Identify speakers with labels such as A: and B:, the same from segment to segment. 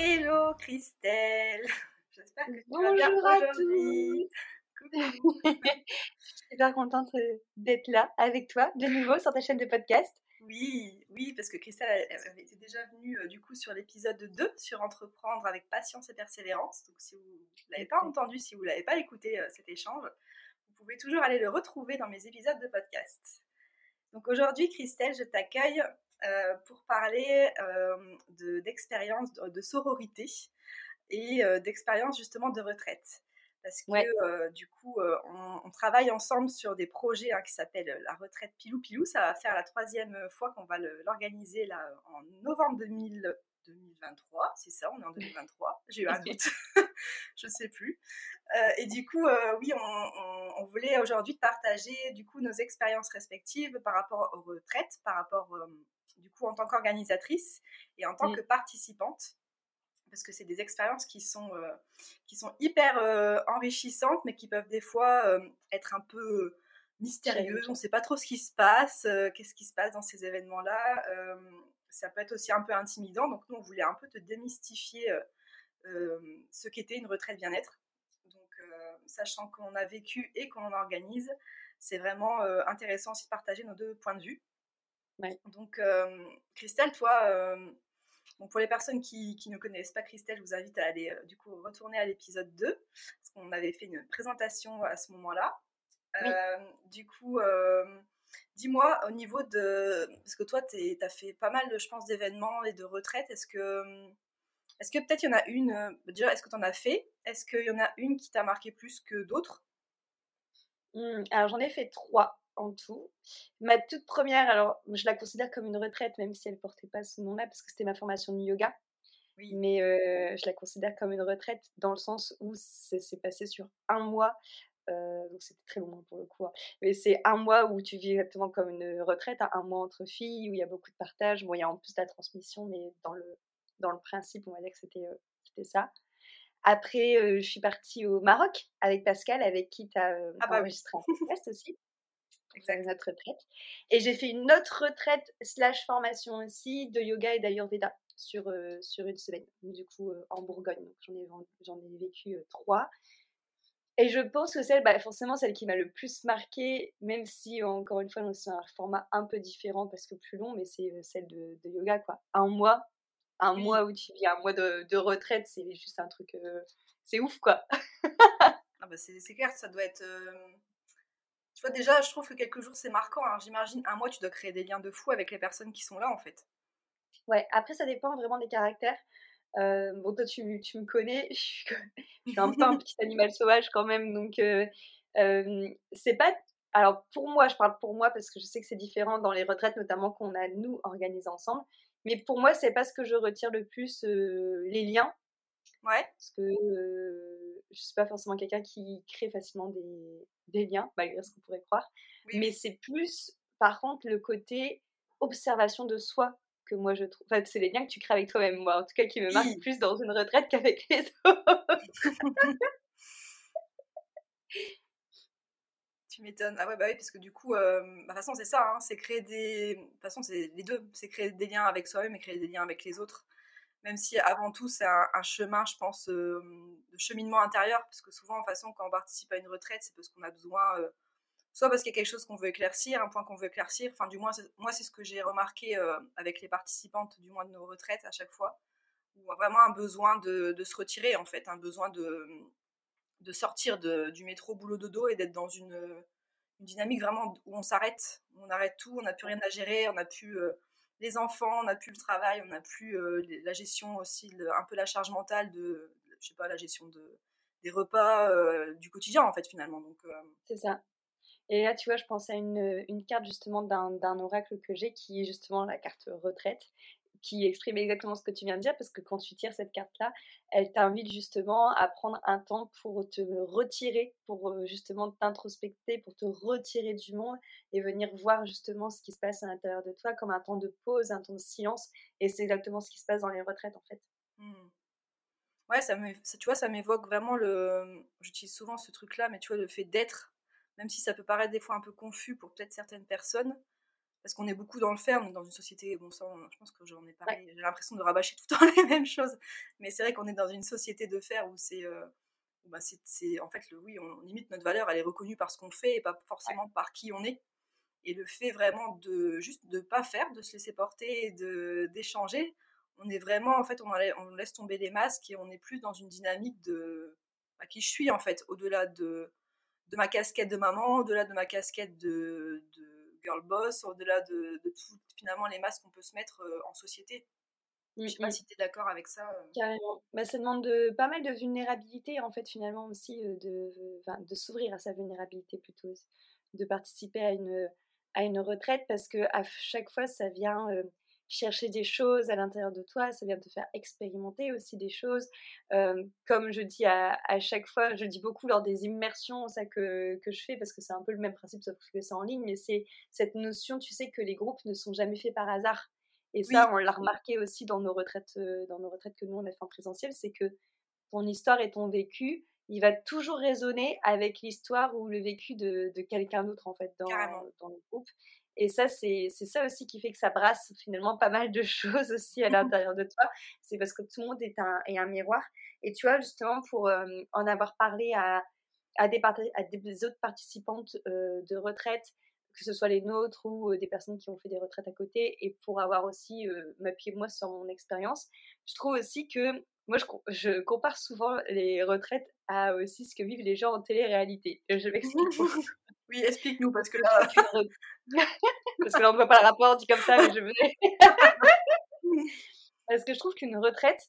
A: Hello Christelle J'espère que tu vas bien aujourd'hui.
B: Je suis super contente euh, d'être là avec toi de nouveau sur ta chaîne de podcast.
A: Oui, oui, parce que Christelle elle, était déjà venue euh, du coup sur l'épisode 2 sur entreprendre avec patience et persévérance. Donc si vous ne l'avez pas entendu, si vous ne l'avez pas écouté euh, cet échange, vous pouvez toujours aller le retrouver dans mes épisodes de podcast. Donc aujourd'hui, Christelle, je t'accueille euh, pour parler euh, d'expérience de, sororité et euh, d'expérience justement de retraite. Parce que du coup, on, travaille ensemble sur des projets hein, qui s'appellent la retraite Pilou Pilou. Ça va faire la troisième fois qu'on va l'organiser en novembre 2023, c'est ça, on est en 2023, j'ai eu un doute, je ne sais plus. et du coup, oui, on, on voulait aujourd'hui partager du coup nos expériences respectives par rapport aux retraites, par rapport du coup en tant qu'organisatrice et en tant mmh. que participante parce que c'est des expériences qui sont, euh, qui sont hyper euh, enrichissantes, mais qui peuvent des fois euh, être un peu mystérieuses. On ne sait pas trop ce qui se passe, qu'est-ce qui se passe dans ces événements-là. Ça peut être aussi un peu intimidant. Donc nous, on voulait un peu te démystifier ce qu'était une retraite bien-être. Donc sachant qu'on a vécu et qu'on organise, c'est vraiment intéressant aussi de partager nos deux points de vue. Donc, Christelle, toi, pour les personnes qui, ne connaissent pas Christelle, je vous invite à aller du coup retourner à l'épisode 2, parce qu'on avait fait une présentation à ce moment-là. du coup, dis-moi au niveau de... Parce que toi, tu as fait pas mal, je pense, d'événements et de retraites. Est-ce que... Est-ce que peut-être il y en a une, déjà, est-ce que tu en as fait? Est-ce qu'il y en a une qui t'a marqué plus que d'autres?
B: Mmh, Alors j'en ai fait trois en tout. Ma toute première, alors je la considère comme une retraite, même si elle ne portait pas ce nom-là, parce que c'était ma formation de yoga. Oui. Mais je la considère comme une retraite dans le sens où ça s'est passé sur un mois. Donc c'était très long hein, pour le coup. Hein. Mais c'est un mois où tu vis exactement comme une retraite, hein, un mois entre filles, où il y a beaucoup de partage. Bon, il y a en plus la transmission, mais dans le, dans le principe, on va dire que c'était ça. Après, je suis partie au Maroc avec Pascal, avec qui tu as ah bah enregistré un podcast aussi notre retraite. Et j'ai fait une autre retraite slash formation aussi de yoga et d'ayurveda sur, euh, sur une semaine, du coup euh, en Bourgogne. J'en ai, j'en ai vécu euh, trois. Et je pense que celle, bah, forcément, celle qui m'a le plus marqué, même si, encore une fois, c'est un format un peu différent parce que plus long, mais c'est celle de, yoga, quoi. Un mois, un mois où tu vis un mois de, de retraite, c'est juste un truc, c'est ouf, quoi.
A: ah bah c'est clair, ça doit être tu vois, déjà, je trouve que quelques jours, c'est marquant. Alors, j'imagine, un mois, tu dois créer des liens de fou avec les personnes qui sont là, en fait.
B: Ouais, après, ça dépend vraiment des caractères. Euh, bon, toi, tu, tu me connais, je suis, un peu un petit animal sauvage quand même, donc euh, euh, c'est pas. Alors, pour moi, je parle pour moi parce que je sais que c'est différent dans les retraites, notamment qu'on a nous organisées ensemble. Mais pour moi, c'est pas ce que je retire le plus les liens.
A: Ouais.
B: Parce que je suis pas forcément quelqu'un qui crée facilement des, des liens, malgré ce qu'on pourrait croire. Mais c'est plus, par contre, le côté observation de soi que moi je trouve. Enfin, c'est les liens que tu crées avec toi-même, moi, en tout cas, qui me marquent plus dans une retraite qu'avec les autres.
A: tu m'étonnes. Ah ouais, bah oui, parce que du coup, euh, bah, de toute façon, c'est ça, hein, c'est créer des. De toute façon, c'est les deux. C'est créer des liens avec soi-même et créer des liens avec les autres même si avant tout c'est un, chemin, je pense, euh, de cheminement intérieur, parce que souvent, en façon, quand on participe à une retraite, c'est parce qu'on a besoin, euh, soit parce qu'il y a quelque chose qu'on veut éclaircir, un point qu'on veut éclaircir, enfin, du moins, moi, c'est ce que j'ai remarqué euh, avec les participantes, du moins de nos retraites à chaque fois, où vraiment un besoin de, se retirer, en fait, un besoin de, de sortir du métro boulot dodo et d'être dans une, dynamique vraiment où on s'arrête, on arrête tout, on n'a plus rien à gérer, on n'a plus les enfants, on n'a plus le travail, on n'a plus euh, la gestion aussi, un peu la charge mentale de, je sais pas, la gestion de, des repas, euh, du quotidien en fait finalement. Donc euh,
B: c'est ça. Et là, tu vois, je pensais à une, une carte justement d'un oracle que j'ai qui est justement la carte retraite, qui exprime exactement ce que tu viens de dire, parce que quand tu tires cette carte-là, elle t'invite justement à prendre un temps pour te retirer, pour euh, justement t'introspecter, pour te retirer du monde et venir voir justement ce qui se passe à l'intérieur de toi comme un temps de pause, un temps de silence. Et c'est exactement ce qui se passe dans les retraites en fait. Mmh.
A: Ouais, ça, tu vois, ça m'évoque vraiment le. J'utilise souvent ce truc-là, mais tu vois, le fait d'être, même si ça peut paraître des fois un peu confus pour peut-être certaines personnes, parce qu'on est beaucoup dans le faire, on est dans une société, bon ça, je pense que j'en ai parlé, j'ai l'impression de rabâcher tout le temps les mêmes choses, mais c'est vrai qu'on est dans une société de faire où c'est, euh, bah c'est, en fait, le, oui, on, limite notre valeur, elle est reconnue par ce qu'on fait et pas forcément par qui on est. Et le fait vraiment de juste de pas faire, de se laisser porter et de d'échanger, on est vraiment, en fait, on, on, laisse tomber les masques et on est plus dans une dynamique de bah, qui je suis en fait, au-delà de de ma casquette de maman, au-delà de ma casquette de, de girl boss, au-delà de, de tout, finalement, les masques qu'on peut se mettre euh, en société. Je ne sais pas mmh, si tu es d'accord avec ça. Euh.
B: Carrément. Bah, ça demande de, pas mal de vulnérabilité, en fait, finalement, aussi, euh, de, de s'ouvrir à sa vulnérabilité plutôt, de participer à une, à une retraite, parce que à chaque fois, ça vient chercher des choses à l'intérieur de toi, ça vient te faire expérimenter aussi des choses. comme je dis à, chaque fois, je dis beaucoup lors des immersions, ça que, que je fais, parce que c'est un peu le même principe, sauf que c'est en ligne, mais c'est cette notion, tu sais, que les groupes ne sont jamais faits par hasard. Et ça, on l'a remarqué aussi dans nos retraites, dans nos retraites que nous on a fait en présentiel, c'est que ton histoire et ton vécu, il va toujours résonner avec l'histoire ou le vécu de, de quelqu'un d'autre en fait dans, dans le groupe. Et ça, c'est ça aussi qui fait que ça brasse finalement pas mal de choses aussi à l'intérieur de toi. C'est parce que tout le monde est un, est un miroir. Et tu vois, justement, pour en avoir parlé à, à, des, à des autres participantes de retraite, que ce soit les nôtres ou des personnes qui ont fait des retraites à côté, et pour avoir aussi m'appuyer moi sur mon expérience, je trouve aussi que moi, je, je, compare souvent les retraites à aussi ce que vivent les gens en télé-réalité. Je m'explique.
A: Oui, explique-nous, parce que là...
B: parce que là, on ne voit pas le rapport dit comme ça, mais je veux... parce que je trouve qu'une retraite,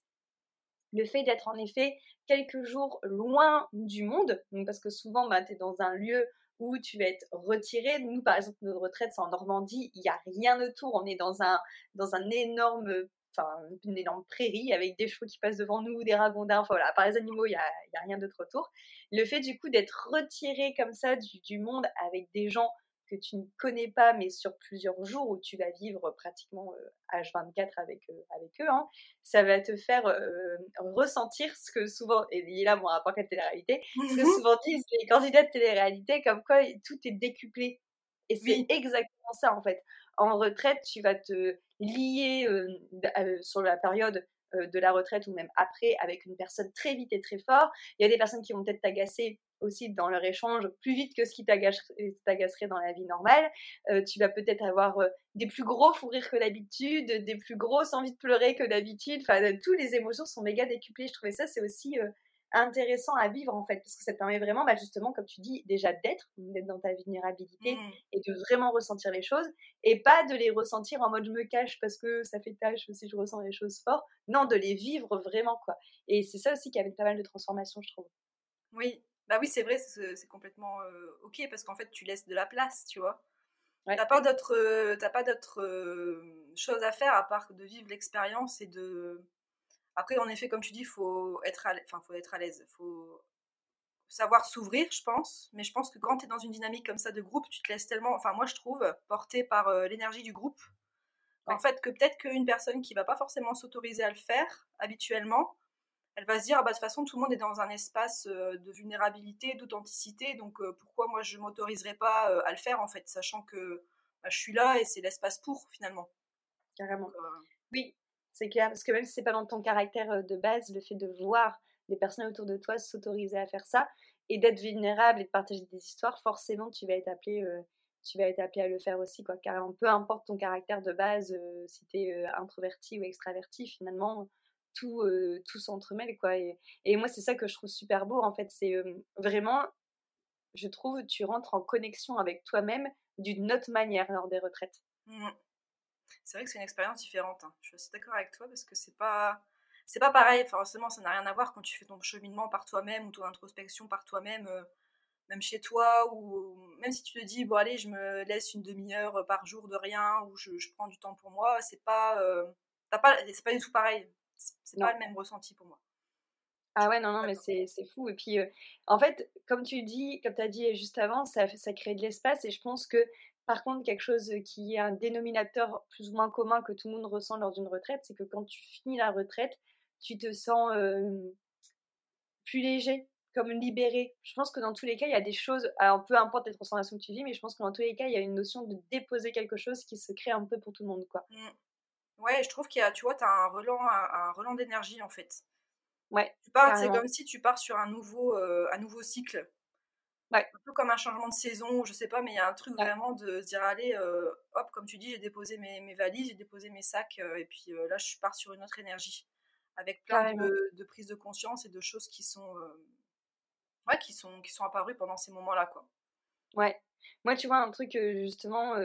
B: le fait d'être en effet quelques jours loin du monde, parce que souvent, bah, tu es dans un lieu où tu vas être retiré. Nous, par exemple, notre retraite, c'est en Normandie, il n'y a rien autour, on est dans un, dans un énorme enfin, une énorme prairie avec des chevaux qui passent devant nous, des ragondins, enfin voilà, par les animaux, il n'y a, rien d'autre autour. Le fait du coup d'être retiré comme ça du, monde avec des gens que tu ne connais pas, mais sur plusieurs jours où tu vas vivre pratiquement H24 euh, avec, euh, avec eux, hein, ça va te faire euh, ressentir ce que souvent, et là mon rapport avec la télé-réalité, ce que souvent disent les candidats de télé-réalité, comme quoi tout est décuplé. Et c'est exactement ça en fait en retraite, tu vas te lier sur la période de la retraite ou même après avec une personne très vite et très fort. Il y a des personnes qui vont peut-être t'agacer aussi dans leur échange plus vite que ce qui t'agacerait dans la vie normale. tu vas peut-être avoir des plus gros fous rires que d'habitude, des plus grosses envies de pleurer que d'habitude. Enfin, toutes les émotions sont méga décuplées. Je trouvais ça, c'est aussi intéressant à vivre en fait, parce que ça te permet vraiment, bah, justement, comme tu dis, déjà d'être, d'être dans ta vulnérabilité mmh. et de vraiment ressentir les choses et pas de les ressentir en mode je me cache parce que ça fait tâche si je ressens les choses fort. Non, de les vivre vraiment quoi. Et c'est ça aussi qui avait pas mal de transformations, je trouve.
A: Oui, bah oui, c'est vrai, c'est complètement ok parce qu'en fait tu laisses de la place, tu vois? T'as pas d'autres, pas d'autres choses à faire à part de vivre l'expérience et de après, en effet, comme tu dis, il faut être à l'aise. Enfin, faut être à l'aise. faut savoir s'ouvrir, je pense. Mais je pense que quand tu es dans une dynamique comme ça de groupe, tu te laisses tellement, enfin moi je trouve, porté par euh, l'énergie du groupe. En fait, que peut-être qu'une personne qui va pas forcément s'autoriser à le faire habituellement, elle va se dire, ah bah, de toute façon, tout le monde est dans un espace euh, de vulnérabilité, d'authenticité, donc euh, pourquoi moi je m'autoriserai pas à le faire en fait, sachant que bah, je suis là et c'est l'espace pour finalement.
B: Carrément. oui, c'est clair, parce que même si c'est pas dans ton caractère de base, le fait de voir les personnes autour de toi s'autoriser à faire ça et d'être vulnérable et de partager des histoires, forcément tu vas être appelé, tu vas être appelé à le faire aussi, quoi. Car peu importe ton caractère de base, si tu es introverti ou extraverti, finalement tout, tout s'entremêle, quoi. Et, moi c'est ça que je trouve super beau en fait, c'est vraiment, je trouve, tu rentres en connexion avec toi-même d'une autre manière lors des retraites.
A: C'est vrai que c'est une expérience différente. Hein. Je suis assez d'accord avec toi parce que c'est pas c'est pas pareil. Forcément, ça n'a rien à voir quand tu fais ton cheminement par toi-même ou ton introspection par toi-même, euh, même chez toi ou même si tu te dis bon allez, je me laisse une demi-heure par jour de rien ou je, prends du temps pour moi. C'est pas euh, pas, c'est pas du tout pareil. C'est pas le même ressenti pour moi.
B: Ah ouais, non, non, mais c'est fou. Et puis, en fait, comme tu dis, comme tu as dit juste avant, ça, ça crée de l'espace. Et je pense que, par contre, quelque chose qui est un dénominateur plus ou moins commun que tout le monde ressent lors d'une retraite, c'est que quand tu finis la retraite, tu te sens plus léger, comme libéré. Je pense que dans tous les cas, il y a des choses, alors peu importe les transformations que tu vis, mais je pense que dans tous les cas, il y a une notion de déposer quelque chose qui se crée un peu pour tout le monde, quoi. Mmh.
A: Ouais, je trouve qu'il y a, tu vois, tu as un relan, un, relan d'énergie, en fait.
B: Ouais.
A: Tu pars, c'est comme si tu pars sur un nouveau, euh, un nouveau cycle.
B: Ouais.
A: Un peu comme un changement de saison, je sais pas, mais il y a un truc vraiment de se dire, allez, euh, hop, comme tu dis, j'ai déposé mes, mes valises, j'ai déposé mes sacs, euh, et puis là, je pars sur une autre énergie. Avec plein de, de prises de conscience et de choses qui sont, ouais, qui sont, qui sont apparues pendant ces moments-là, quoi.
B: Ouais. Moi, tu vois, un truc, justement,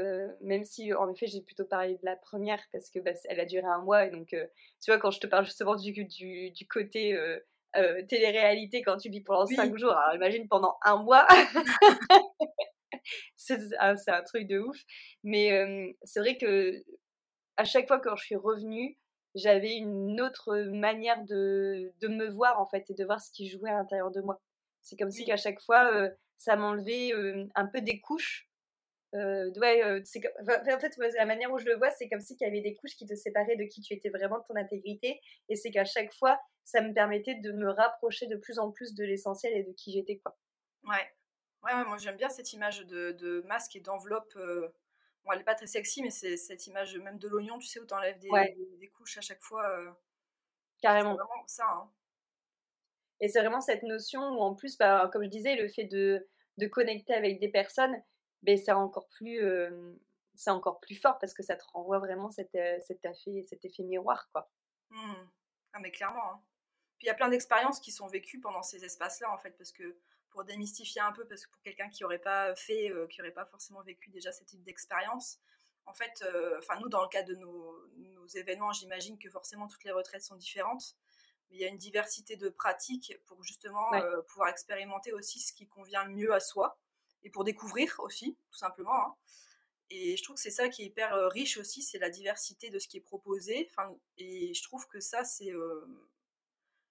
B: même si en effet j'ai plutôt parlé de la première parce que bah, elle a duré un mois, et donc, tu vois, quand je te parle justement du, du, du côté télé-réalité quand tu vis pendant cinq jours, alors imagine pendant un mois, c'est un, un, truc de ouf. Mais c'est vrai que à chaque fois quand je suis revenue, j'avais une autre manière de, de, me voir en fait et de voir ce qui jouait à l'intérieur de moi. C'est comme si qu'à chaque fois, ça m'enlevait un peu des couches. Ouais, c'est en fait, la manière où je le vois, c'est comme si il y avait des couches qui te séparaient de qui tu étais vraiment, de ton intégrité. Et c'est qu'à chaque fois, ça me permettait de me rapprocher de plus en plus de l'essentiel et de qui j'étais. quoi.
A: Ouais. ouais. moi j'aime bien cette image de, de masque et d'enveloppe. Bon, elle n'est pas très sexy, mais c'est cette image même de l'oignon, tu sais, où tu enlèves des, des, couches à chaque fois.
B: Carrément.
A: C'est vraiment ça. Hein.
B: Et c'est vraiment cette notion où, en plus, bah, comme je disais, le fait de, de connecter avec des personnes, ben, c'est encore plus. c'est encore plus fort parce que ça te renvoie vraiment cet, cet, effet, cet effet miroir. Quoi.
A: Mmh. Ah, mais clairement. Hein. Puis il y a plein d'expériences qui sont vécues pendant ces espaces-là, en fait, parce que pour démystifier un peu, parce que pour quelqu'un qui n'aurait pas fait, qui n'aurait pas forcément vécu déjà ce type d'expérience, en fait, enfin nous, dans le cas de nos, nos événements, j'imagine que forcément toutes les retraites sont différentes il y a une diversité de pratiques pour justement pouvoir expérimenter aussi ce qui convient le mieux à soi et pour découvrir aussi, tout simplement. Hein. Et je trouve que c'est ça qui est hyper euh, riche aussi, c'est la diversité de ce qui est proposé. Et je trouve que ça, c'est euh,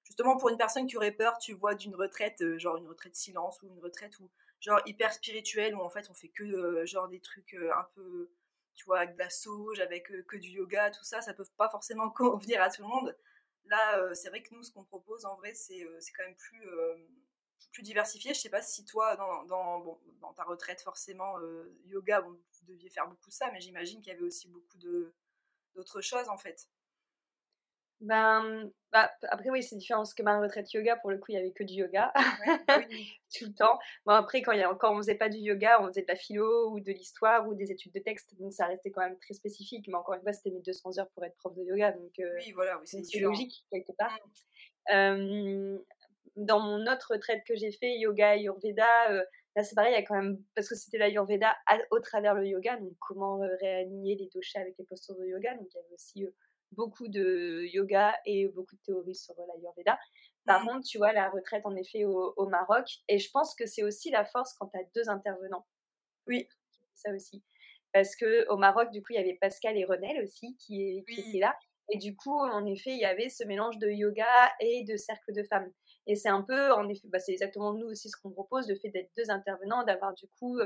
A: justement pour une personne qui aurait peur, tu vois, d'une retraite, genre une retraite silence ou une retraite où, genre hyper spirituelle, où en fait on fait que genre des trucs un peu, tu vois, avec de la sauge, avec que du yoga, tout ça, ça peut pas forcément convenir à tout le monde. Là, euh, c'est vrai que nous, ce qu'on propose, en vrai, c'est euh, quand même plus, euh, plus diversifié. Je sais pas si toi, dans, dans, bon, dans ta retraite, forcément, yoga, bon, vous deviez faire beaucoup ça, mais j'imagine qu'il y avait aussi beaucoup d'autres choses, en fait.
B: Ben, bah, après, oui, c'est différent parce que ma retraite yoga, pour le coup, il n'y avait que du yoga tout le temps. Bon, après, quand, y a, quand on faisait pas du yoga, on faisait de la philo ou de l'histoire ou des études de texte, donc ça restait quand même très spécifique. Mais encore une fois, c'était mes 200 heures pour être prof de yoga, donc
A: euh, oui, voilà, oui,
B: c'est logique quelque part. Mmh. Dans mon autre retraite que j'ai fait, yoga, ayurveda, euh, là c'est pareil, il y a quand même, parce que c'était l'ayurveda au travers le yoga, donc comment euh, réaligner les doshas avec les postures de yoga, donc il y avait aussi beaucoup de yoga et beaucoup de théories sur l'Ayurveda. Par mmh. contre, tu vois, la retraite en effet au, Maroc, et je pense que c'est aussi la force quand tu as deux intervenants.
A: Oui.
B: Ça aussi. Parce que au Maroc, du coup, il y avait Pascal et Renel aussi qui, qui étaient là. Et du coup, en effet, il y avait ce mélange de yoga et de cercle de femmes. Et c'est un peu, en effet, bah, c'est exactement nous aussi ce qu'on propose, le fait d'être deux intervenants, d'avoir du coup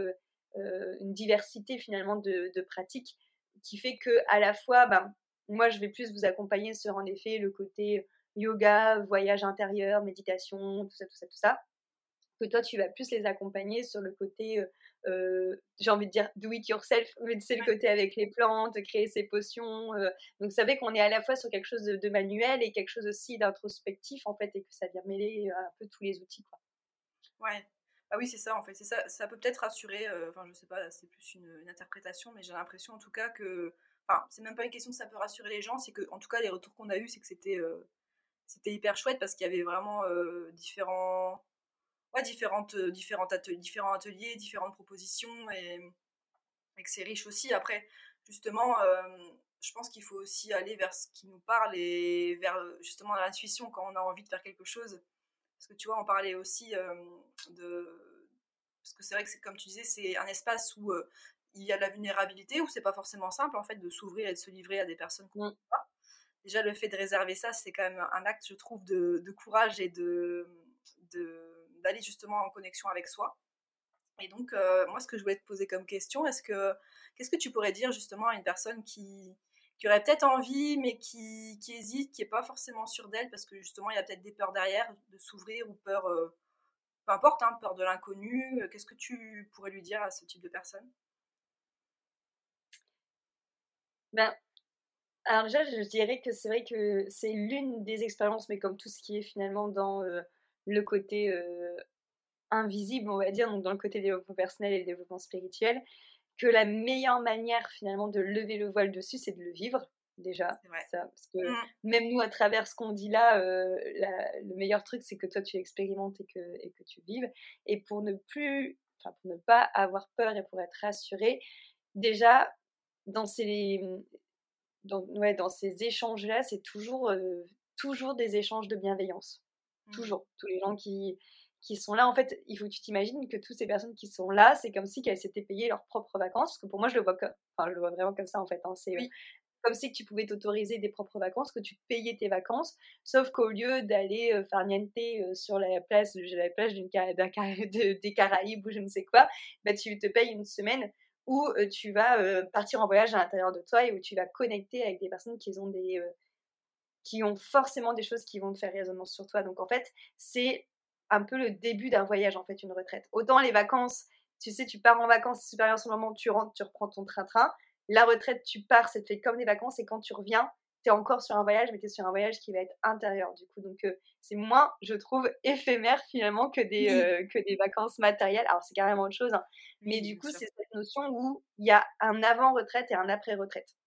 B: une diversité finalement de, de, pratiques qui fait que à la fois, bah, moi, je vais plus vous accompagner sur, en effet, le côté yoga, voyage intérieur, méditation, tout ça, tout ça, tout ça. Que toi, tu vas plus les accompagner sur le côté, j'ai envie de dire do it yourself, mais c'est le côté avec les plantes, créer ses potions. Euh. donc, ça fait qu'on est à la fois sur quelque chose de, manuel et quelque chose aussi d'introspectif, en fait, et que ça vient mêler un peu tous les outils. Quoi.
A: Ouais. Ah oui, c'est ça, en fait. C'est ça. Ça peut peut-être rassurer, enfin, je sais pas, c'est plus une, une interprétation, mais j'ai l'impression, en tout cas, que Enfin, c'est même pas une question que ça peut rassurer les gens, c'est que, en tout cas, les retours qu'on a eus, c'est que c'était euh, c'était hyper chouette parce qu'il y avait vraiment euh, différents, ouais, différentes, différentes différents ateliers, différentes propositions et, et que c'est riche aussi. Après, justement, je pense qu'il faut aussi aller vers ce qui nous parle et vers justement l'intuition quand on a envie de faire quelque chose. Parce que tu vois, on parlait aussi de. Parce que c'est vrai que, c'est, comme tu disais, c'est un espace où il y a la vulnérabilité où c'est pas forcément simple en fait de s'ouvrir et de se livrer à des personnes qu'on ne mmh. pas. déjà le fait de réserver ça, c'est quand même un acte, je trouve, de, courage et de d'aller justement en connexion avec soi. Et donc, moi, ce que je voulais te poser comme question, est-ce que qu'est-ce que tu pourrais dire justement à une personne qui, qui aurait peut-être envie, mais qui, hésite, qui n'est pas forcément sûre d'elle, parce que justement, il y a peut-être des peurs derrière, de s'ouvrir ou peur, peu importe, hein, peur de l'inconnu. Qu'est-ce que tu pourrais lui dire à ce type de personne?
B: Ben, alors déjà, je dirais que c'est vrai que c'est l'une des expériences, mais comme tout ce qui est finalement dans le côté invisible, on va dire, donc dans le côté développement personnel et développement spirituel, que la meilleure manière finalement de lever le voile dessus, c'est de le vivre déjà. Ça, parce que mmh. même nous, à travers ce qu'on dit là, le meilleur truc, c'est que toi, tu expérimentes et que, et que tu vives. Et pour ne plus, enfin, pour ne pas avoir peur et pour être rassuré, déjà, dans ces, dans, ouais, dans ces échanges-là, c'est toujours, toujours des échanges de bienveillance. Mmh. Toujours. Tous les gens qui, qui sont là, en fait, il faut que tu t'imagines que toutes ces personnes qui sont là, c'est comme si elles s'étaient payées leurs propres vacances. Parce que pour moi, je le vois, comme, enfin, je le vois vraiment comme ça, en fait. Hein, c'est comme si tu pouvais t'autoriser des propres vacances, que tu payais tes vacances, sauf qu'au lieu d'aller faire niente sur la place, la plage d'une, des Caraïbes ou je ne sais quoi, bah, tu te payes une semaine où tu vas partir en voyage à l'intérieur de toi et où tu vas connecter avec des personnes qui ont des qui ont forcément des choses qui vont te faire résonance sur toi. Donc en fait, c'est un peu le début d'un voyage en fait, une retraite. Autant les vacances, tu sais, tu pars en vacances, c'est super bien sur le moment, tu rentres, tu reprends ton train-train. La retraite, tu pars, c'est fait comme des vacances et quand tu reviens, tu es encore sur un voyage, mais tu es sur un voyage qui va être intérieur du coup. Donc c'est moins, je trouve, éphémère finalement que des, que des vacances matérielles. Alors c'est carrément autre chose, hein. mais du coup, c'est cette notion où il y a un avant-retraite et un après-retraite.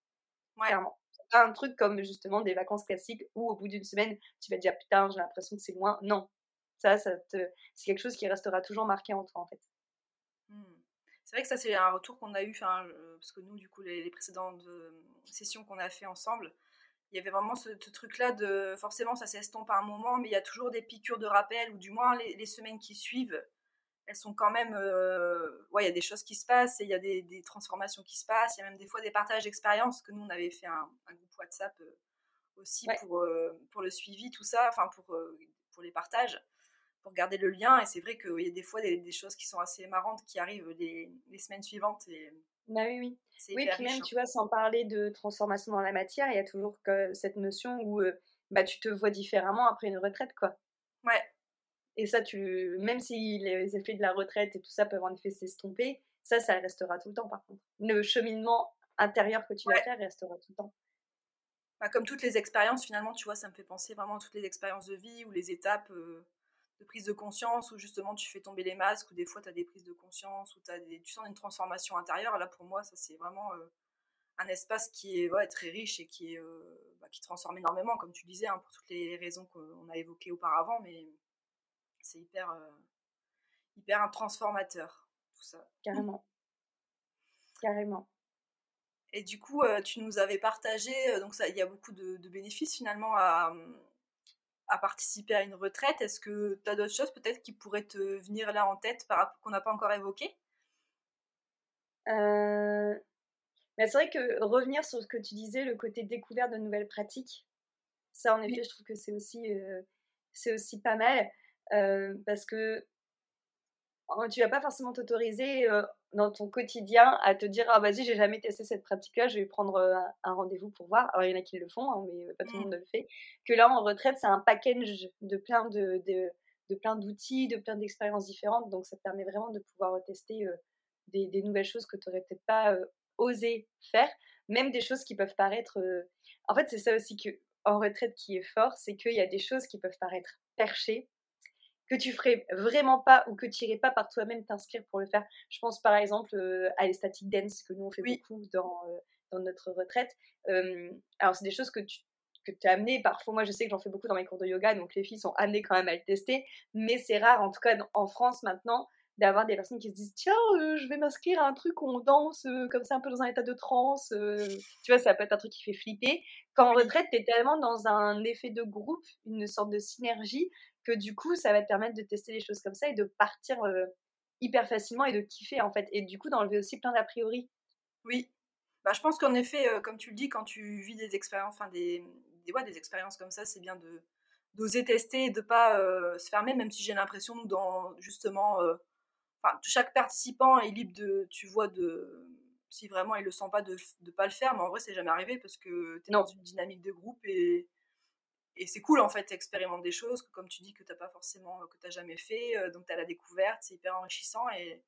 B: Clairement. Un truc comme justement des vacances classiques où au bout d'une semaine, tu vas dire putain, j'ai l'impression que c'est loin. Non. Ça, c'est quelque chose qui restera toujours marqué en toi en fait.
A: Mmh. C'est vrai que ça, c'est un retour qu'on a eu, parce que nous, du coup, les, précédentes sessions qu'on a fait ensemble, il y avait vraiment ce, truc-là de forcément ça s'estompe à un moment, mais il y a toujours des piqûres de rappel, ou du moins les, semaines qui suivent, elles sont quand même. Euh, ouais, il y a des choses qui se passent, et il y a des, transformations qui se passent, il y a même des fois des partages d'expériences, que nous on avait fait un, groupe WhatsApp euh, aussi pour, euh, pour le suivi, tout ça, enfin pour, pour les partages, pour garder le lien, et c'est vrai qu'il y a des fois des, choses qui sont assez marrantes qui arrivent les, les semaines suivantes. Et,
B: bah oui, oui. Oui, puis même, tu vois, sans parler de transformation dans la matière, il y a toujours que cette notion où bah, tu te vois différemment après une retraite, quoi. Et ça, tu, même si les effets de la retraite et tout ça peuvent en effet s'estomper, ça, ça restera tout le temps, par contre. Le cheminement intérieur que tu vas faire restera tout le temps.
A: Bah, comme toutes les expériences, finalement, tu vois, ça me fait penser vraiment à toutes les expériences de vie ou les étapes de prise de conscience où justement tu fais tomber les masques ou des fois tu as des prises de conscience ou as des, tu sens une transformation intérieure. Là pour moi ça c'est vraiment euh, un espace qui est très riche et qui, est, euh, bah, qui transforme énormément comme tu disais hein, pour toutes les raisons qu'on a évoquées auparavant mais c'est hyper, euh, hyper un transformateur tout ça.
B: Carrément. Carrément.
A: Et du coup, tu nous avais partagé, donc il y a beaucoup de, de bénéfices finalement à, à participer à une retraite. Est-ce que tu as d'autres choses peut-être qui pourraient te venir là en tête qu'on n'a pas encore évoqué?
B: Euh... c'est vrai que revenir sur ce que tu disais, le côté découverte de nouvelles pratiques, ça en effet, je trouve que c'est aussi, euh, c'est aussi pas mal euh, parce que tu vas pas forcément t'autoriser dans ton quotidien à te dire ah vas-y j'ai jamais testé cette pratique là je vais prendre un, rendez-vous pour voir. Alors il y en a qui le font hein, mais pas tout le monde le fait. Que là en retraite c'est un package de plein de, de, plein d'outils de plein d'expériences différentes. Donc ça te permet vraiment de pouvoir tester des, nouvelles choses que tu n'aurais peut-être pas osé faire. Même des choses qui peuvent paraître en fait c'est ça aussi que en retraite qui est fort c'est qu'il y a des choses qui peuvent paraître perchées que tu ferais vraiment pas ou que tu irais pas par toi-même t'inscrire pour le faire. Je pense par exemple euh, à les static dance que nous on fait beaucoup dans, euh, dans notre retraite. alors c'est des choses que tu que tu as amené. Parfois, moi, je sais que j'en fais beaucoup dans mes cours de yoga, donc les filles sont amenées quand même à le tester. Mais c'est rare, en tout cas en France maintenant, d'avoir des personnes qui se disent Tiens, euh, je vais m'inscrire à un truc où on danse comme ça, un peu dans un état de transe. tu vois, ça peut être un truc qui fait flipper. Quand en retraite, tu es tellement dans un effet de groupe, une sorte de synergie, que du coup, ça va te permettre de tester les choses comme ça et de partir hyper facilement et de kiffer en fait. Et du coup, d'enlever aussi plein d'a priori.
A: Oui. Bah, je pense qu'en effet, comme tu le dis, quand tu vis des expériences, enfin des, des, ouais, des expériences comme ça, c'est bien de d'oser tester et de pas se fermer, même si j'ai l'impression, nous, dans justement, chaque participant est libre de, tu vois, de si vraiment il le sent pas de ne pas le faire, mais en vrai, c'est jamais arrivé parce que tu es dans une dynamique de groupe et, et c'est cool en fait, tu expérimentes des choses, comme tu dis, que tu pas forcément, que tu jamais fait, donc tu as la découverte, c'est hyper enrichissant et,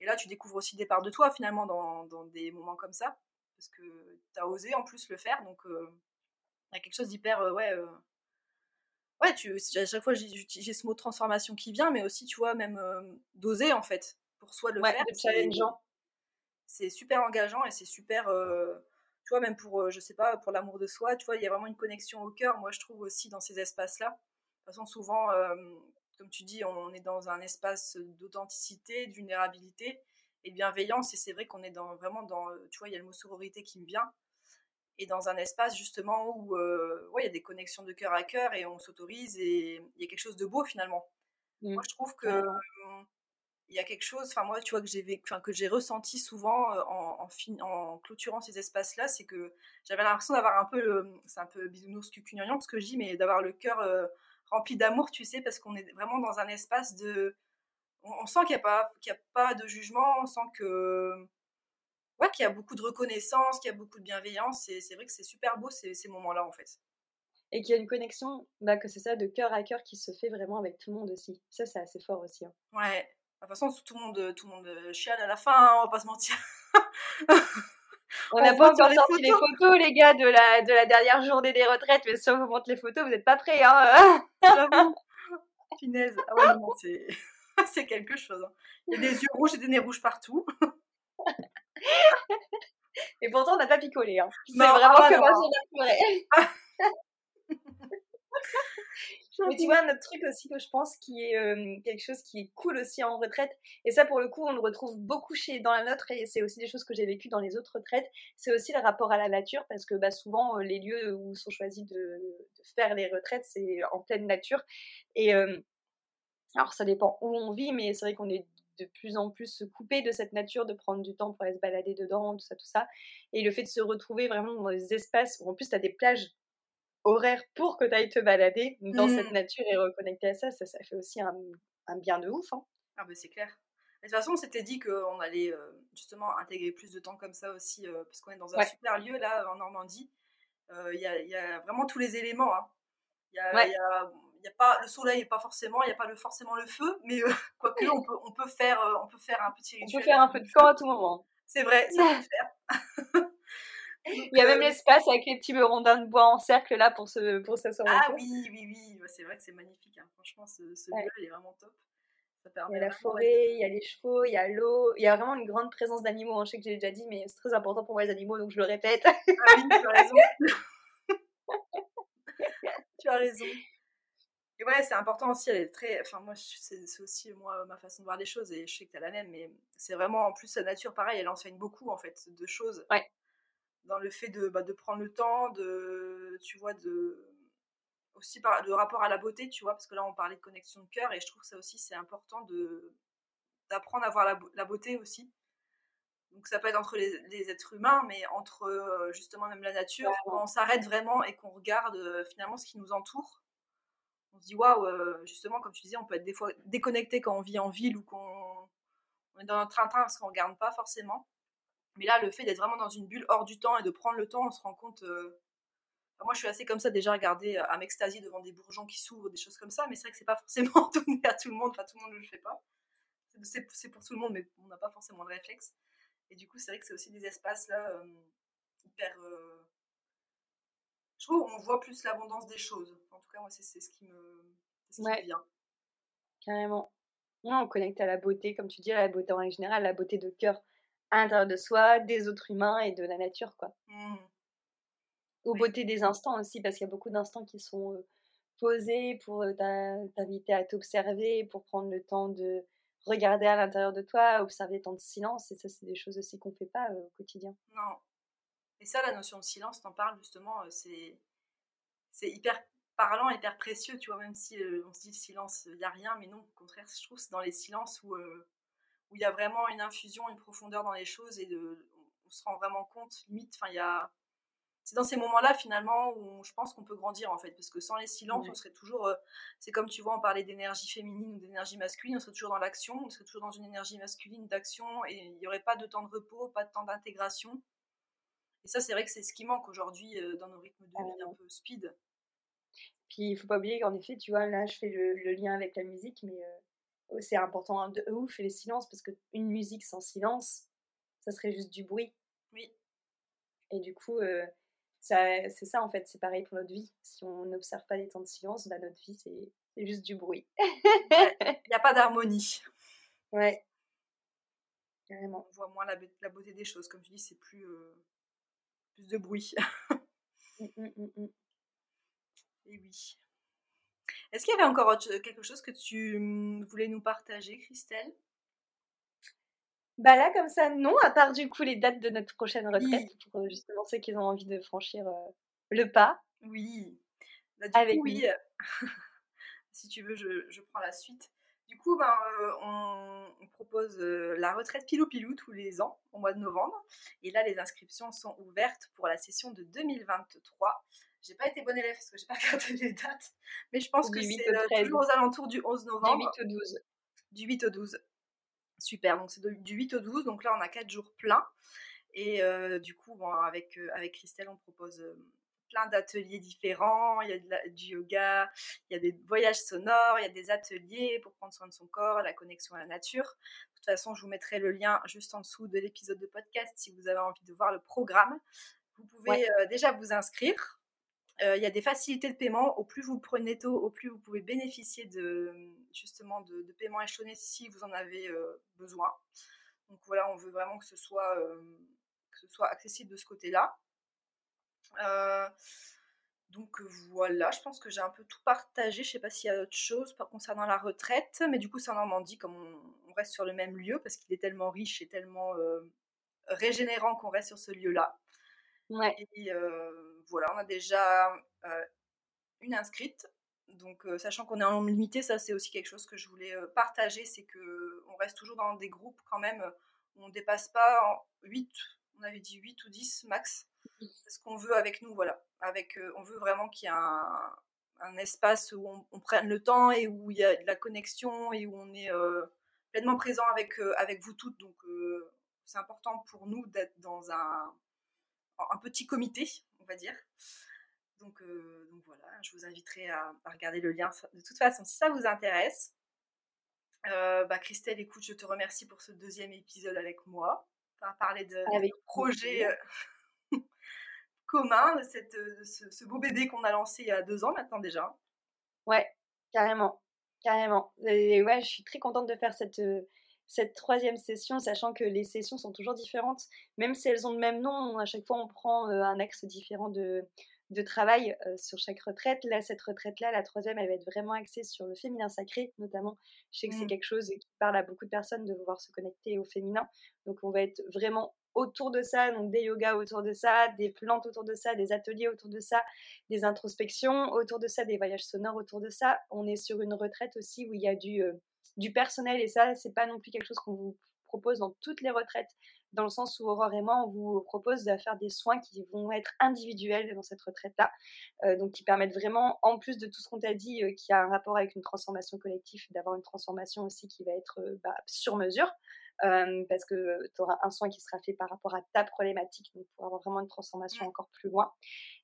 A: et, là, tu découvres aussi des parts de toi finalement dans, dans des moments comme ça parce que tu as osé en plus le faire, donc il y a quelque chose d'hyper, ouais. Ouais, tu, à chaque fois j'ai ce mot transformation qui vient, mais aussi, tu vois, même d'oser en fait, pour soi de le faire. challengeant c'est super engageant et c'est super euh, tu vois même pour euh, je sais pas pour l'amour de soi tu vois il y a vraiment une connexion au cœur moi je trouve aussi dans ces espaces là de toute façon souvent euh, comme tu dis on est dans un espace d'authenticité de vulnérabilité et de bienveillance et c'est vrai qu'on est dans vraiment dans tu vois il y a le mot sororité qui me vient et dans un espace justement où ouais, il y a des connexions de cœur à cœur et on s'autorise et il y a quelque chose de beau finalement. Mmh. moi je trouve que il y a quelque chose, enfin moi, tu vois, que j'ai enfin, que j'ai ressenti souvent en, en, en, clôturant ces espaces-là, c'est que j'avais l'impression d'avoir un peu, c'est un peu bisounours cucugnagnon ce que je dis, mais d'avoir le cœur rempli d'amour, tu sais, parce qu'on est vraiment dans un espace de, on, sent qu'il n'y a pas, qu'il a pas de jugement, on sent que, ouais, qu'il y a beaucoup de reconnaissance, qu'il y a beaucoup de bienveillance, et c'est vrai que c'est super beau ces, ces moments-là en fait.
B: Et qu'il y a une connexion, bah, que c'est ça, de cœur à cœur qui se fait vraiment avec tout le monde aussi. Ça, c'est assez fort aussi. Hein.
A: Ouais, de toute façon, tout le monde, tout le monde euh, chiale à la fin, hein, on va pas se mentir.
B: on n'a pas encore sorti les photos, les gars, de la, de la dernière journée des retraites, mais si on vous montre les photos, vous n'êtes pas prêts. Hein
A: J'avoue. Finesse. Ah ouais, non, c'est, c'est quelque chose. Hein. Il y a des yeux rouges et des nez rouges partout.
B: et pourtant, on n'a pas picolé. Hein. C'est vraiment ah, que moi, j'ai Mais tu vois, notre truc aussi que je pense qui est quelque chose qui est cool aussi en retraite, et ça pour le coup on le retrouve beaucoup chez dans la nôtre, et c'est aussi des choses que j'ai vécues dans les autres retraites, c'est aussi le rapport à la nature, parce que bah, souvent les lieux où sont choisis de, faire les retraites, c'est en pleine nature. Et alors ça dépend où on vit, mais c'est vrai qu'on est de plus en plus coupé de cette nature, de prendre du temps pour aller se balader dedans, tout ça, tout ça. Et le fait de se retrouver vraiment dans des espaces où en plus tu as des plages horaire pour que tu ailles te balader dans cette mmh. nature et reconnecter à ça, ça, ça fait aussi un, bien de ouf. Hein.
A: Ah bah c'est clair. de toute façon, on s'était dit qu'on allait justement intégrer plus de temps comme ça aussi, parce qu'on est dans un super lieu là en Normandie. Il y, y, a vraiment tous les éléments. Hein. Y a, y a, y a pas, le soleil n'est pas forcément, il n'y a pas le, forcément le feu, mais quoique on peut, on, peut faire, on peut faire un petit
B: rituel. On peut faire un peu de camp à tout moment.
A: C'est vrai, ça peut faire.
B: Il y a même l'espace avec les petits rondins de bois en cercle là pour se pour s'asseoir.
A: Ah oui, oui, oui, c'est vrai que c'est magnifique. Hein. Franchement, ce, ce lieu, il est vraiment top.
B: il y a la forêt, il y a les chevaux, il y a l'eau, il y a vraiment une grande présence d'animaux. Hein. Je sais que j'ai déjà dit, mais c'est très important pour moi les animaux, donc je le répète. Ah
A: oui, tu as raison. tu as raison. Et ouais, c'est important aussi, elle est très. Enfin, moi, c'est aussi moi, ma façon de voir les choses, et je sais que tu as la même, mais c'est vraiment, en plus, la nature, pareil, elle enseigne beaucoup, en fait, de choses.
B: Ouais
A: dans le fait de, bah, de prendre le temps, de, tu vois, de, aussi par le rapport à la beauté, tu vois, parce que là on parlait de connexion de cœur et je trouve que ça aussi c'est important de d'apprendre à voir la, la, beauté aussi. Donc ça peut être entre les, les êtres humains, mais entre euh, justement même la nature, quand on s'arrête vraiment et qu'on regarde euh, finalement ce qui nous entoure, on se dit waouh, euh, justement comme tu disais, on peut être des fois déconnecté quand on vit en ville ou qu'on est dans notre train-train parce qu'on ne regarde pas forcément. Mais là, le fait d'être vraiment dans une bulle hors du temps et de prendre le temps, on se rend compte. Euh, moi, je suis assez comme ça, déjà, regarder à m'extasier devant des bourgeons qui s'ouvrent, des choses comme ça. Mais c'est vrai que c'est pas forcément donné à tout le monde. Enfin, tout le monde ne le fait pas. C'est pour tout le monde, mais on n'a pas forcément le réflexe. Et du coup, c'est vrai que c'est aussi des espaces là euh, hyper. Euh, je trouve on voit plus l'abondance des choses. En tout cas, moi, c'est ce qui me, ce qui vient.
B: Carrément. on connecte à la beauté, comme tu dis, à la beauté en général, la beauté de cœur à l'intérieur de soi, des autres humains et de la nature, quoi. Mmh. Aux beautés des instants aussi, parce qu'il y a beaucoup d'instants qui sont posés pour t'inviter à t'observer, pour prendre le temps de regarder à l'intérieur de toi, observer tant de silence, et ça, c'est des choses aussi qu'on ne fait pas au quotidien.
A: Non. Et ça, la notion de silence, t'en parles justement, c'est c'est hyper parlant, hyper précieux, tu vois, même si on se dit le silence, il n'y a rien, mais non, au contraire, je trouve c'est dans les silences où où il y a vraiment une infusion, une profondeur dans les choses et de, on se rend vraiment compte, limite, enfin, il y a, c'est dans ces moments-là finalement où je pense qu'on peut grandir en fait, parce que sans les silences, on serait toujours, euh, c'est comme tu vois, on parlait d'énergie féminine ou d'énergie masculine, on serait toujours dans l'action, on serait toujours dans une énergie masculine d'action et il n'y aurait pas de temps de repos, pas de temps d'intégration. Et ça, c'est vrai que c'est ce qui manque aujourd'hui euh, dans nos rythmes de vie un peu speed.
B: Puis il faut pas oublier qu'en effet, tu vois, là, je fais le, lien avec la musique, mais euh, c'est important de ouf les silences, parce qu'une musique sans silence, ça serait juste du bruit.
A: Oui.
B: Et du coup, c'est ça en fait, c'est pareil pour notre vie. Si on n'observe pas les temps de silence, bah, notre vie c'est juste du bruit.
A: Il n'y a pas d'harmonie.
B: Ouais. Carrément.
A: On voit moins la, beauté des choses. Comme tu dis, c'est plus, euh, plus de bruit. Mmh, mmh, mmh, Et oui. Est-ce qu'il y avait encore quelque chose que tu voulais nous partager, Christelle?
B: Bah là, comme ça, non, à part du coup les dates de notre prochaine retraite, pour euh, justement ceux qui ont envie de franchir euh, le pas.
A: Oui. Bah, Avec oui. si tu veux, je, prends la suite. Du coup, ben, euh, on, propose la retraite pilou-pilou tous les ans, au mois de novembre. Et là, les inscriptions sont ouvertes pour la session de 2023. J'ai pas été bonne élève parce que j'ai pas regardé les dates, mais je pense que c'est toujours aux alentours du 11 novembre.
B: Du 8 au 12.
A: Du 8 au 12. Super, donc c'est du 8 au 12, donc là on a 4 jours pleins. Et euh, du coup, bon, avec, euh, avec Christelle, on propose euh, plein d'ateliers différents. Il y a du yoga, il y a des voyages sonores, il y a des ateliers pour prendre soin de son corps, la connexion à la nature. De toute façon, je vous mettrai le lien juste en dessous de l'épisode de podcast si vous avez envie de voir le programme. Vous pouvez déjà vous inscrire. Euh, il y a des facilités de paiement. Au plus vous prenez tôt, au plus vous pouvez bénéficier de justement de, paiements échelonnés si vous en avez euh, besoin. Donc voilà, on veut vraiment que ce soit, euh, accessible de ce côté-là. donc voilà, je pense que j'ai un peu tout partagé. Je ne sais pas s'il y a autre chose concernant la retraite, mais du coup c'est en Normandie, comme on, reste sur le même lieu, parce qu'il est tellement riche et tellement régénérant qu'on reste sur ce lieu-là.
B: Ouais.
A: Et voilà, on a déjà une inscrite. Donc, sachant qu'on est en nombre limité, ça c'est aussi quelque chose que je voulais partager, c'est que on reste toujours dans des groupes quand même où on dépasse pas 8, on avait dit 8 ou 10 max. C'est ce qu'on veut avec nous, voilà. Avec, on veut vraiment qu'il y ait un, espace où on, prenne le temps et où il y a de la connexion et où on est pleinement présent avec, avec vous toutes. Donc, c'est important pour nous d'être dans un, un petit comité, on va dire. Donc, euh, donc voilà, je vous inviterai à, regarder le lien de toute façon si ça vous intéresse. Euh, bah Christelle, écoute, je te remercie pour ce deuxième épisode avec moi, pour parler de, avec projet euh, commun, de, cette, ce, beau bébé qu'on a lancé il y a deux ans maintenant déjà.
B: Ouais, carrément, carrément. Et ouais, je suis très contente de faire cette, cette troisième session, sachant que les sessions sont toujours différentes, même si elles ont le même nom, à chaque fois on prend euh, un axe différent de, de travail euh, sur chaque retraite. Là, cette retraite-là, la troisième, elle va être vraiment axée sur le féminin sacré, notamment. Je sais que c'est mmh. quelque chose qui parle à beaucoup de personnes de pouvoir se connecter au féminin. Donc, on va être vraiment autour de ça, donc des yogas autour de ça, des plantes autour de ça, des ateliers autour de ça, des introspections autour de ça, des voyages sonores autour de ça. On est sur une retraite aussi où il y a du, euh, du personnel et ça, c'est pas non plus quelque chose qu'on vous propose dans toutes les retraites, dans le sens où Aurore et moi, on vous propose de faire des soins qui vont être individuels dans cette retraite-là, euh, donc qui permettent vraiment, en plus de tout ce qu'on t'a dit, euh, qui a un rapport avec une transformation collective, d'avoir une transformation aussi qui va être euh, bah, sur mesure. parce que tu auras un soin qui sera fait par rapport à ta problématique, donc pour avoir vraiment une transformation encore plus loin.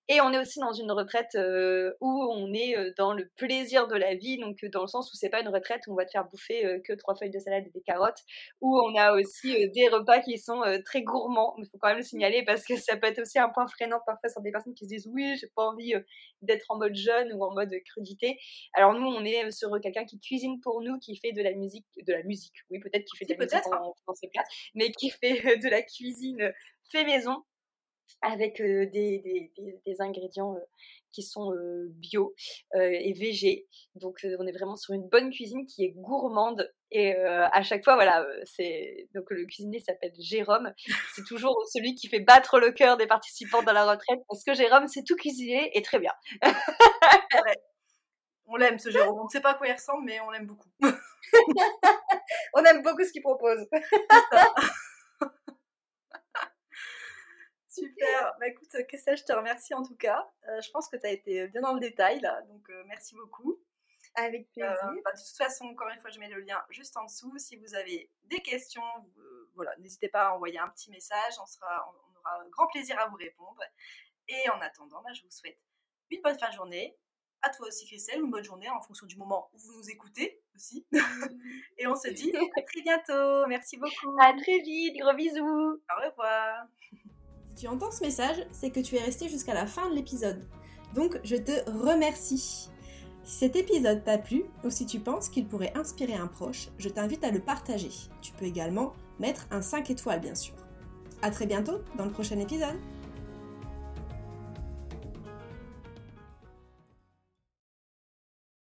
B: Et on est aussi dans une retraite euh, où on est euh, dans le plaisir de la vie, donc euh, dans le sens où c'est pas une retraite où on va te faire bouffer que trois feuilles de salade et des carottes, où on a aussi des repas qui sont très gourmands. Il faut quand même le signaler parce que ça peut être aussi un point freinant parfois sur des personnes qui se disent oui, j'ai pas envie d'être en mode jeune ou en mode crudité. Alors nous, on est sur quelqu'un qui cuisine pour nous, qui fait de la musique, de la musique, oui peut-être qui fait de la musique hein. dans ses plats, mais qui fait de la cuisine fait maison avec des, des, ingrédients qui sont bio et végés. Donc on est vraiment sur une bonne cuisine qui est gourmande et à chaque fois voilà, c'est donc le cuisinier s'appelle Jérôme, c'est toujours celui qui fait battre le cœur des participants dans la retraite parce que Jérôme c'est tout cuisiner et très bien.
A: On l'aime ce Jérôme, on ne sait pas à quoi il ressemble mais on l'aime beaucoup.
B: on aime beaucoup ce qu'il propose.
A: Super. Bah écoute, Christelle, je te remercie en tout cas. je pense que tu as été bien dans le détail là, donc merci beaucoup.
B: Avec plaisir.
A: Bah, de toute façon, encore une fois, je mets le lien juste en dessous. Si vous avez des questions, voilà, n'hésitez pas à envoyer un petit message. On, sera, on aura grand plaisir à vous répondre. Et en attendant, bah, je vous souhaite une bonne fin de journée. À toi aussi, Christelle, une bonne journée en fonction du moment où vous nous écoutez aussi. Et on se dit à très bientôt. Merci beaucoup.
B: À très vite. Gros bisous.
A: Au revoir. Tu entends ce message, c'est que tu es resté jusqu'à la fin de l'épisode. Donc, je te remercie. Si cet épisode t'a plu ou si tu penses qu'il pourrait inspirer un proche, je t'invite à le partager. Tu peux également mettre un 5 étoiles, bien sûr. À très bientôt dans le prochain épisode.